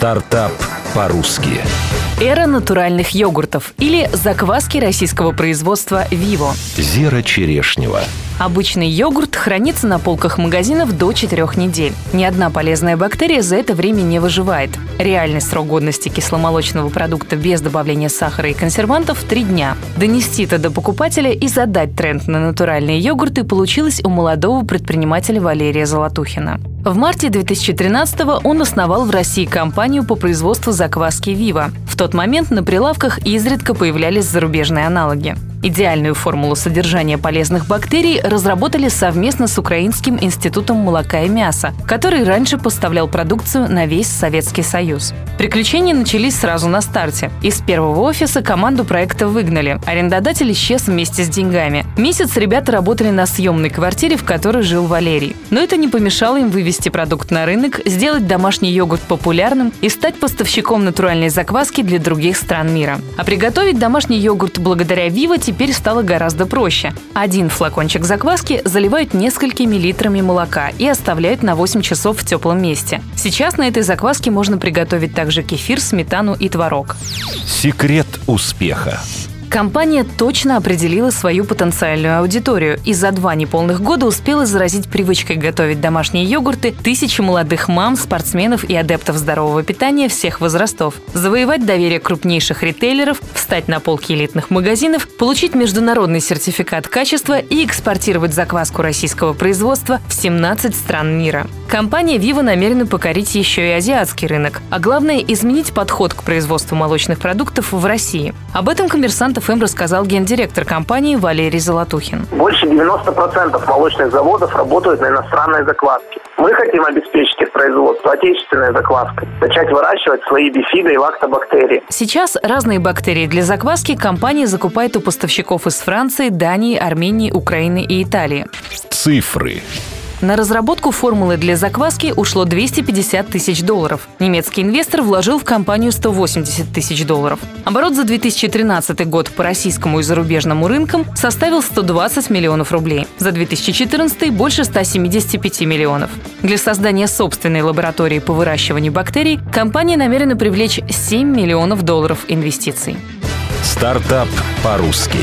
Стартап по-русски. Эра натуральных йогуртов или закваски российского производства «Виво». Зира Черешнева. Обычный йогурт хранится на полках магазинов до 4 недель. Ни одна полезная бактерия за это время не выживает. Реальный срок годности кисломолочного продукта без добавления сахара и консервантов – 3 дня. Донести это до покупателя и задать тренд на натуральные йогурты получилось у молодого предпринимателя Валерия Золотухина. В марте 2013 он основал в России компанию по производству закваски «Вива». В тот момент на прилавках изредка появлялись зарубежные аналоги. Идеальную формулу содержания полезных бактерий разработали совместно с Украинским институтом молока и мяса, который раньше поставлял продукцию на весь Советский Союз. Приключения начались сразу на старте. Из первого офиса команду проекта выгнали. Арендодатель исчез вместе с деньгами. Месяц ребята работали на съемной квартире, в которой жил Валерий. Но это не помешало им вывести продукт на рынок, сделать домашний йогурт популярным и стать поставщиком натуральной закваски для других стран мира. А приготовить домашний йогурт благодаря Вива теперь стало гораздо проще. Один флакончик закваски заливают несколькими литрами молока и оставляют на 8 часов в теплом месте. Сейчас на этой закваске можно приготовить также кефир, сметану и творог. Секрет успеха. Компания точно определила свою потенциальную аудиторию и за два неполных года успела заразить привычкой готовить домашние йогурты тысячи молодых мам, спортсменов и адептов здорового питания всех возрастов, завоевать доверие крупнейших ритейлеров, встать на полки элитных магазинов, получить международный сертификат качества и экспортировать закваску российского производства в 17 стран мира. Компания Vivo намерена покорить еще и азиатский рынок, а главное – изменить подход к производству молочных продуктов в России. Об этом коммерсант ФМ рассказал гендиректор компании Валерий Золотухин. Больше 90% молочных заводов работают на иностранной закваске. Мы хотим обеспечить их производство отечественной закваской, начать выращивать свои бифиды и лактобактерии. Сейчас разные бактерии для закваски компания закупает у поставщиков из Франции, Дании, Армении, Украины и Италии. Цифры. На разработку формулы для закваски ушло 250 тысяч долларов. Немецкий инвестор вложил в компанию 180 тысяч долларов. Оборот за 2013 год по российскому и зарубежному рынкам составил 120 миллионов рублей. За 2014 больше 175 миллионов. Для создания собственной лаборатории по выращиванию бактерий компания намерена привлечь 7 миллионов долларов инвестиций. Стартап по-русски.